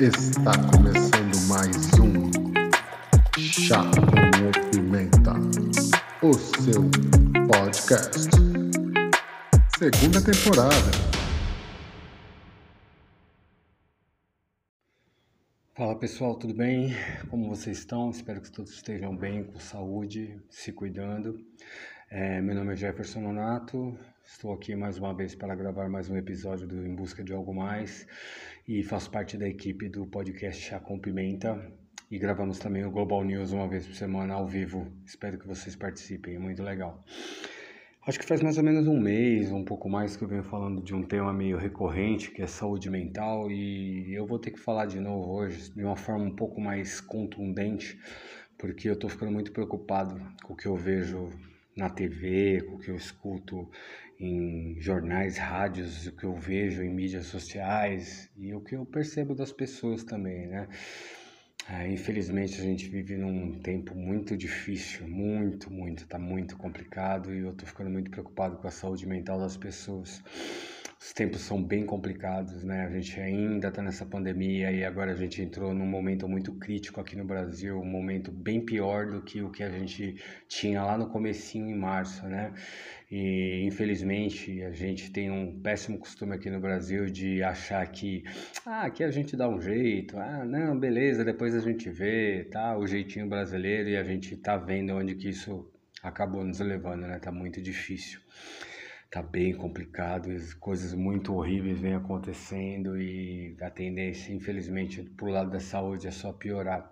Está começando mais um Chá com Pimenta, o seu podcast. Segunda temporada. Fala pessoal, tudo bem? Como vocês estão? Espero que todos estejam bem, com saúde, se cuidando. É, meu nome é Jefferson Nonato, estou aqui mais uma vez para gravar mais um episódio do Em Busca de Algo Mais e faço parte da equipe do podcast Chá com Pimenta e gravamos também o Global News uma vez por semana ao vivo. Espero que vocês participem, é muito legal. Acho que faz mais ou menos um mês, um pouco mais, que eu venho falando de um tema meio recorrente, que é saúde mental, e eu vou ter que falar de novo hoje de uma forma um pouco mais contundente, porque eu estou ficando muito preocupado com o que eu vejo na TV, com o que eu escuto em jornais, rádios, o que eu vejo em mídias sociais e o que eu percebo das pessoas também, né? É, infelizmente a gente vive num tempo muito difícil, muito, muito, tá muito complicado e eu tô ficando muito preocupado com a saúde mental das pessoas. Os tempos são bem complicados, né? A gente ainda está nessa pandemia e agora a gente entrou num momento muito crítico aqui no Brasil, um momento bem pior do que o que a gente tinha lá no comecinho em março, né? E infelizmente a gente tem um péssimo costume aqui no Brasil de achar que ah, aqui a gente dá um jeito, ah, não, beleza, depois a gente vê, tá? O jeitinho brasileiro e a gente tá vendo onde que isso acabou nos levando, né? Tá muito difícil tá bem complicado, coisas muito horríveis vêm acontecendo e a tendência, infelizmente, pro lado da saúde é só piorar.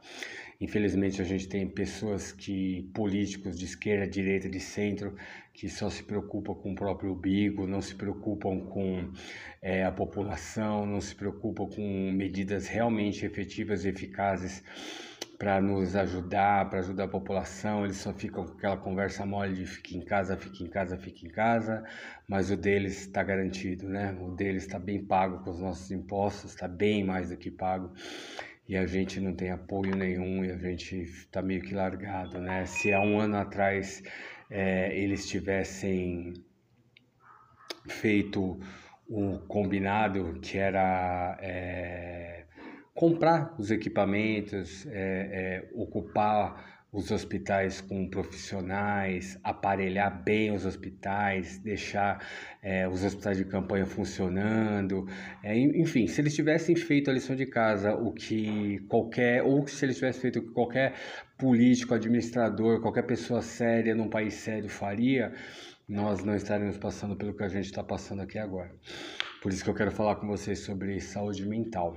Infelizmente, a gente tem pessoas que, políticos de esquerda, direita, de centro, que só se preocupam com o próprio umbigo, não se preocupam com é, a população, não se preocupam com medidas realmente efetivas e eficazes para nos ajudar, para ajudar a população, eles só ficam com aquela conversa mole de fique em casa, fique em casa, fique em casa, mas o deles está garantido, né? O deles está bem pago com os nossos impostos, está bem mais do que pago e a gente não tem apoio nenhum e a gente está meio que largado, né? Se há um ano atrás é, eles tivessem feito o combinado que era é, comprar os equipamentos, é, é, ocupar os hospitais com profissionais, aparelhar bem os hospitais, deixar é, os hospitais de campanha funcionando, é, enfim, se eles tivessem feito a lição de casa, o que qualquer, ou se eles tivessem feito o que qualquer político, administrador, qualquer pessoa séria num país sério faria, nós não estaríamos passando pelo que a gente está passando aqui agora. Por isso que eu quero falar com vocês sobre saúde mental.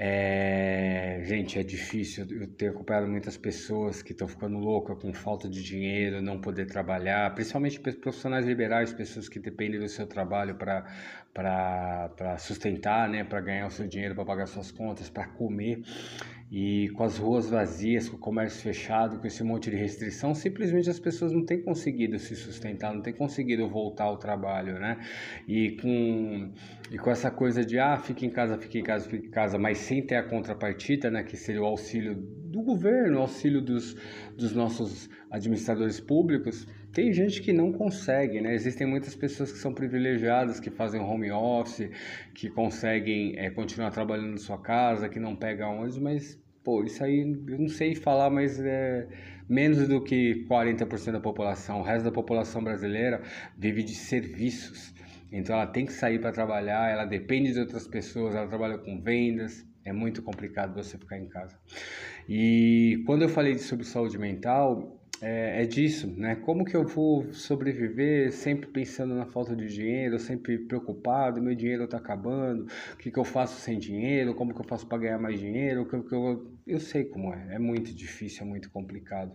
えー Gente, é difícil. Eu tenho acompanhado muitas pessoas que estão ficando loucas com falta de dinheiro, não poder trabalhar, principalmente profissionais liberais, pessoas que dependem do seu trabalho para sustentar, né, para ganhar o seu dinheiro, para pagar suas contas, para comer. E com as ruas vazias, com o comércio fechado, com esse monte de restrição, simplesmente as pessoas não têm conseguido se sustentar, não têm conseguido voltar ao trabalho, né? E com, e com essa coisa de, ah, fique em casa, fique em casa, fique em casa, mas sem ter a contrapartida, né? Que seria o auxílio do governo, o auxílio dos, dos nossos administradores públicos, tem gente que não consegue, né? Existem muitas pessoas que são privilegiadas, que fazem home office, que conseguem é, continuar trabalhando na sua casa, que não pegam ônibus, mas, pô, isso aí eu não sei falar, mas é menos do que 40% da população. O resto da população brasileira vive de serviços. Então ela tem que sair para trabalhar, ela depende de outras pessoas, ela trabalha com vendas, é muito complicado você ficar em casa. E quando eu falei sobre saúde mental, é, é, disso, né? Como que eu vou sobreviver sempre pensando na falta de dinheiro, sempre preocupado, meu dinheiro está acabando, o que, que eu faço sem dinheiro, como que eu faço para ganhar mais dinheiro, que, que eu, eu sei como é, é muito difícil, é muito complicado.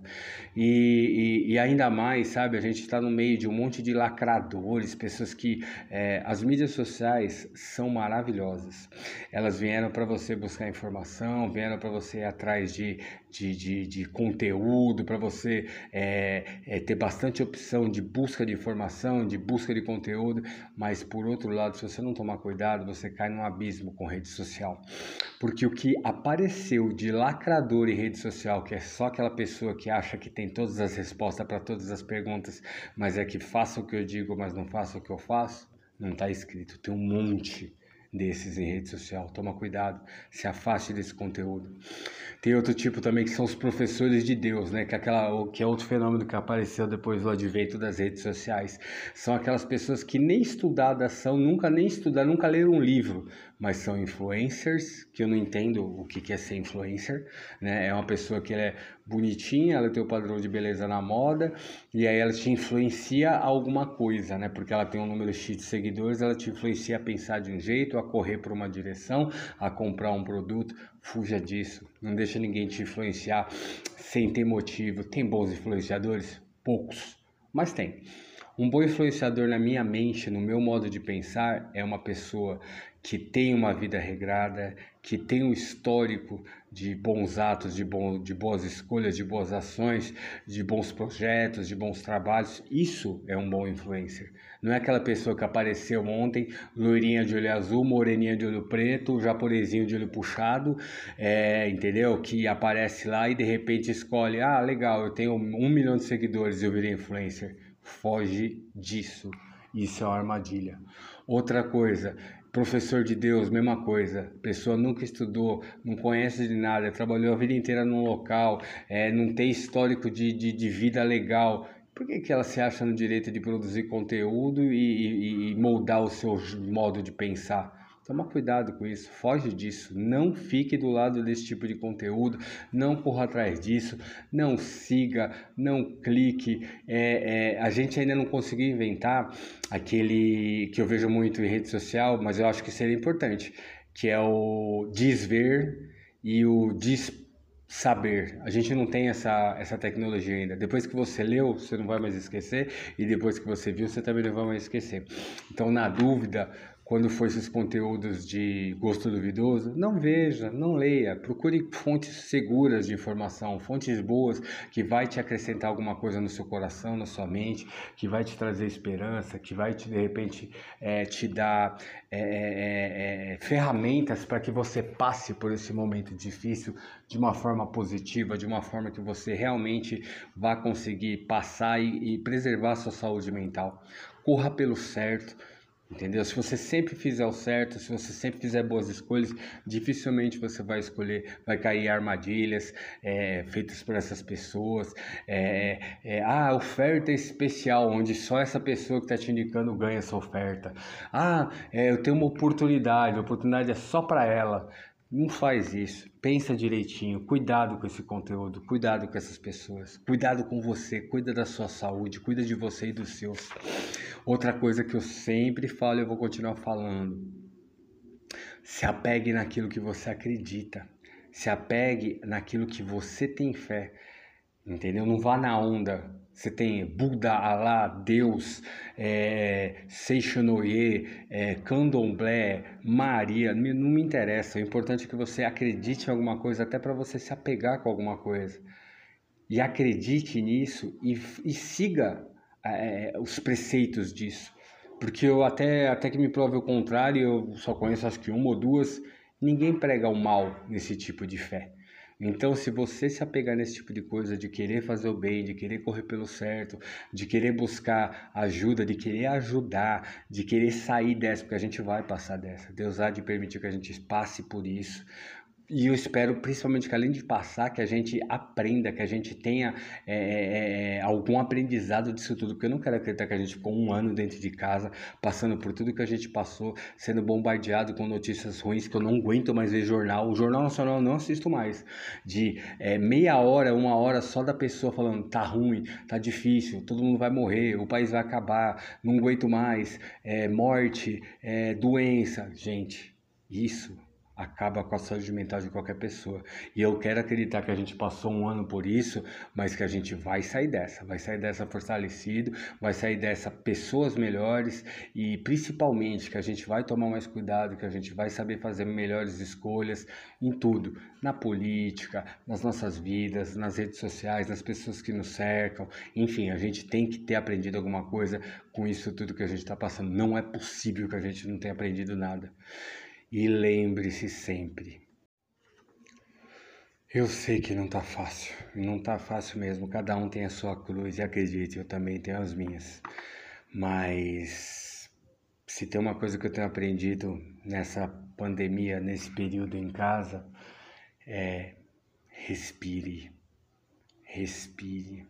E, e, e ainda mais, sabe, a gente está no meio de um monte de lacradores, pessoas que é, as mídias sociais são maravilhosas. Elas vieram para você buscar informação, vieram para você ir atrás de, de, de, de conteúdo, para você é, é, ter bastante opção de busca de informação, de busca de conteúdo, mas por outro lado, se você não tomar cuidado, você cai num abismo com rede social. Porque o que apareceu de lacrador em rede social, que é só aquela pessoa que acha que tem todas as respostas para todas as perguntas, mas é que faça o que eu digo, mas não faça o que eu faço, não está escrito. Tem um monte desses em rede social. Toma cuidado, se afaste desse conteúdo. Tem outro tipo também que são os professores de Deus, né? Que é, aquela, que é outro fenômeno que apareceu depois do advento das redes sociais. São aquelas pessoas que nem estudadas são, nunca nem estudaram, nunca leram um livro, mas são influencers, que eu não entendo o que é ser influencer, né? É uma pessoa que é bonitinha, ela tem o padrão de beleza na moda, e aí ela te influencia a alguma coisa, né? Porque ela tem um número X de seguidores, ela te influencia a pensar de um jeito, a correr por uma direção, a comprar um produto. Fuja disso, não deixa ninguém te influenciar sem ter motivo. Tem bons influenciadores? Poucos, mas tem. Um bom influenciador na minha mente, no meu modo de pensar, é uma pessoa que tem uma vida regrada, que tem um histórico de bons atos, de, bom, de boas escolhas, de boas ações, de bons projetos, de bons trabalhos. Isso é um bom influencer. Não é aquela pessoa que apareceu ontem, loirinha de olho azul, moreninha de olho preto, japonesinho de olho puxado, é, entendeu? Que aparece lá e de repente escolhe: ah, legal, eu tenho um milhão de seguidores e eu virei influencer. Foge disso. Isso é uma armadilha. Outra coisa, professor de Deus, mesma coisa. Pessoa nunca estudou, não conhece de nada, trabalhou a vida inteira num local, é, não tem histórico de, de, de vida legal. Por que, que ela se acha no direito de produzir conteúdo e, e, e moldar o seu modo de pensar? Toma cuidado com isso, foge disso, não fique do lado desse tipo de conteúdo, não corra atrás disso, não siga, não clique. É, é, a gente ainda não conseguiu inventar aquele que eu vejo muito em rede social, mas eu acho que seria importante, que é o desver e o des saber. A gente não tem essa, essa tecnologia ainda. Depois que você leu, você não vai mais esquecer, e depois que você viu, você também não vai mais esquecer. Então, na dúvida, quando for esses conteúdos de gosto duvidoso, não veja, não leia, procure fontes seguras de informação, fontes boas que vai te acrescentar alguma coisa no seu coração, na sua mente, que vai te trazer esperança, que vai te de repente é, te dar é, é, ferramentas para que você passe por esse momento difícil de uma forma positiva, de uma forma que você realmente vá conseguir passar e, e preservar a sua saúde mental. Corra pelo certo Entendeu? Se você sempre fizer o certo, se você sempre fizer boas escolhas, dificilmente você vai escolher, vai cair armadilhas é, feitas por essas pessoas. É, é, ah, oferta especial, onde só essa pessoa que está te indicando ganha essa oferta. Ah, é, eu tenho uma oportunidade, a oportunidade é só para ela. Não faz isso. Pensa direitinho. Cuidado com esse conteúdo. Cuidado com essas pessoas. Cuidado com você. Cuida da sua saúde. Cuida de você e dos seus. Outra coisa que eu sempre falo e eu vou continuar falando. Se apegue naquilo que você acredita. Se apegue naquilo que você tem fé. Entendeu? Não vá na onda. Você tem Buda, Alá, Deus, é, Seixonoye, é, Candomblé, Maria, não me interessa. O importante é que você acredite em alguma coisa, até para você se apegar com alguma coisa. E acredite nisso e, e siga é, os preceitos disso. Porque eu até, até que me prove o contrário, eu só conheço acho que uma ou duas, ninguém prega o mal nesse tipo de fé. Então, se você se apegar nesse tipo de coisa, de querer fazer o bem, de querer correr pelo certo, de querer buscar ajuda, de querer ajudar, de querer sair dessa, porque a gente vai passar dessa. Deus há de permitir que a gente passe por isso, e eu espero, principalmente, que além de passar, que a gente aprenda, que a gente tenha é, é, algum aprendizado disso tudo, porque eu não quero acreditar que a gente ficou um ano dentro de casa, passando por tudo que a gente passou, sendo bombardeado com notícias ruins, que eu não aguento mais ver jornal. O Jornal Nacional eu não assisto mais. De é, meia hora, uma hora só da pessoa falando, tá ruim, tá difícil, todo mundo vai morrer, o país vai acabar, não aguento mais, é, morte, é, doença. Gente, isso acaba com a saúde mental de qualquer pessoa. E eu quero acreditar que a gente passou um ano por isso, mas que a gente vai sair dessa, vai sair dessa fortalecido, vai sair dessa pessoas melhores e principalmente que a gente vai tomar mais cuidado, que a gente vai saber fazer melhores escolhas em tudo, na política, nas nossas vidas, nas redes sociais, nas pessoas que nos cercam, enfim, a gente tem que ter aprendido alguma coisa com isso tudo que a gente está passando. Não é possível que a gente não tenha aprendido nada. E lembre-se sempre. Eu sei que não tá fácil, não tá fácil mesmo. Cada um tem a sua cruz e acredite, eu também tenho as minhas. Mas se tem uma coisa que eu tenho aprendido nessa pandemia, nesse período em casa, é respire, respire,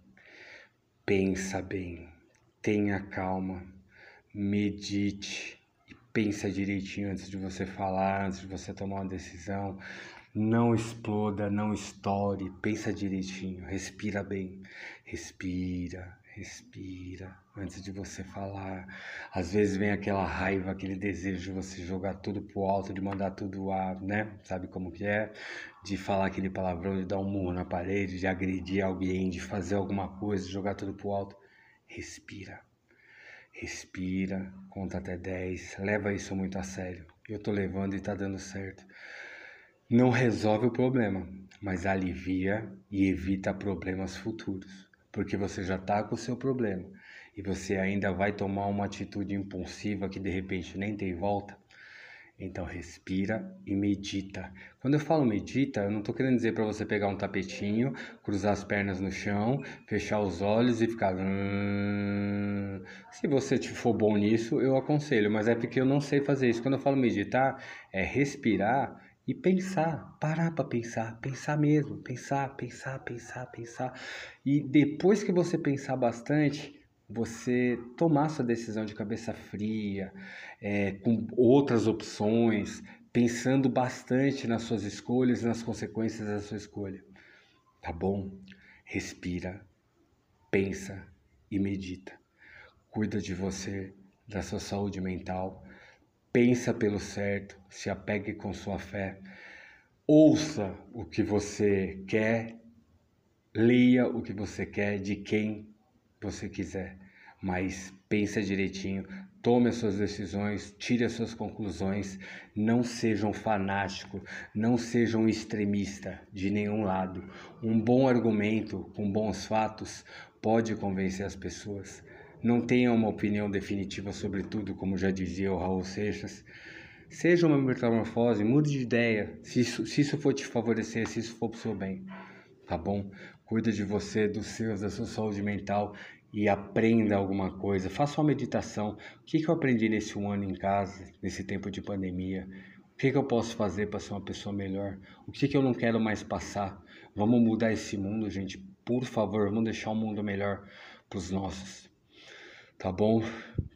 pensa bem, tenha calma, medite pensa direitinho antes de você falar, antes de você tomar uma decisão. Não exploda, não estoure, pensa direitinho, respira bem, respira, respira antes de você falar. Às vezes vem aquela raiva, aquele desejo de você jogar tudo pro alto, de mandar tudo a, né? Sabe como que é? De falar aquele palavrão, de dar um murro na parede, de agredir alguém, de fazer alguma coisa, de jogar tudo pro alto. Respira. Respira, conta até 10, leva isso muito a sério. Eu tô levando e tá dando certo. Não resolve o problema, mas alivia e evita problemas futuros porque você já está com o seu problema e você ainda vai tomar uma atitude impulsiva que de repente nem tem volta, então respira e medita. Quando eu falo medita, eu não estou querendo dizer para você pegar um tapetinho, cruzar as pernas no chão, fechar os olhos e ficar. Se você for bom nisso, eu aconselho, mas é porque eu não sei fazer isso. Quando eu falo meditar, é respirar e pensar, parar para pensar, pensar mesmo, pensar, pensar, pensar, pensar. E depois que você pensar bastante, você tomar sua decisão de cabeça fria, é, com outras opções, pensando bastante nas suas escolhas e nas consequências da sua escolha. Tá bom? Respira, pensa e medita. Cuida de você, da sua saúde mental pensa pelo certo, se apegue com sua fé, ouça o que você quer, leia o que você quer de quem você quiser, mas pensa direitinho, tome as suas decisões, tire as suas conclusões, não seja um fanático, não seja um extremista de nenhum lado. Um bom argumento com bons fatos pode convencer as pessoas. Não tenha uma opinião definitiva sobre tudo, como já dizia o Raul Seixas. Seja uma metamorfose, mude de ideia, se isso, se isso for te favorecer, se isso for para o seu bem, tá bom? Cuida de você, dos seus, da sua saúde mental e aprenda alguma coisa. Faça uma meditação. O que, que eu aprendi nesse um ano em casa, nesse tempo de pandemia? O que, que eu posso fazer para ser uma pessoa melhor? O que, que eu não quero mais passar? Vamos mudar esse mundo, gente. Por favor, vamos deixar o um mundo melhor para os nossos tá bom?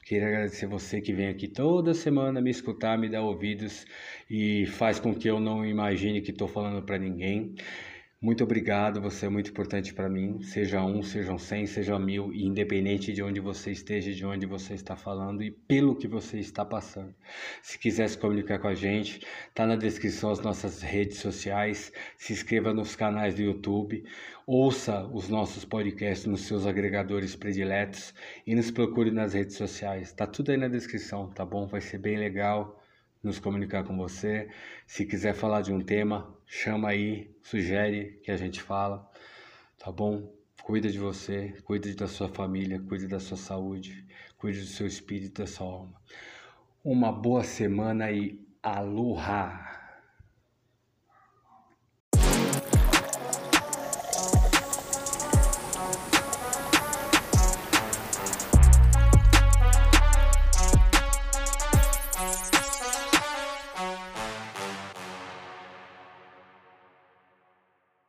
Queria agradecer você que vem aqui toda semana me escutar, me dar ouvidos e faz com que eu não imagine que estou falando para ninguém. Muito obrigado, você é muito importante para mim. Seja um, sejam cem, sejam mil, independente de onde você esteja, de onde você está falando e pelo que você está passando. Se quiser se comunicar com a gente, tá na descrição as nossas redes sociais. Se inscreva nos canais do YouTube, ouça os nossos podcasts nos seus agregadores prediletos e nos procure nas redes sociais. Tá tudo aí na descrição, tá bom? Vai ser bem legal nos comunicar com você. Se quiser falar de um tema, chama aí, sugere que a gente fala, tá bom? Cuida de você, cuide da sua família, cuide da sua saúde, cuide do seu espírito e da sua alma. Uma boa semana e aloha!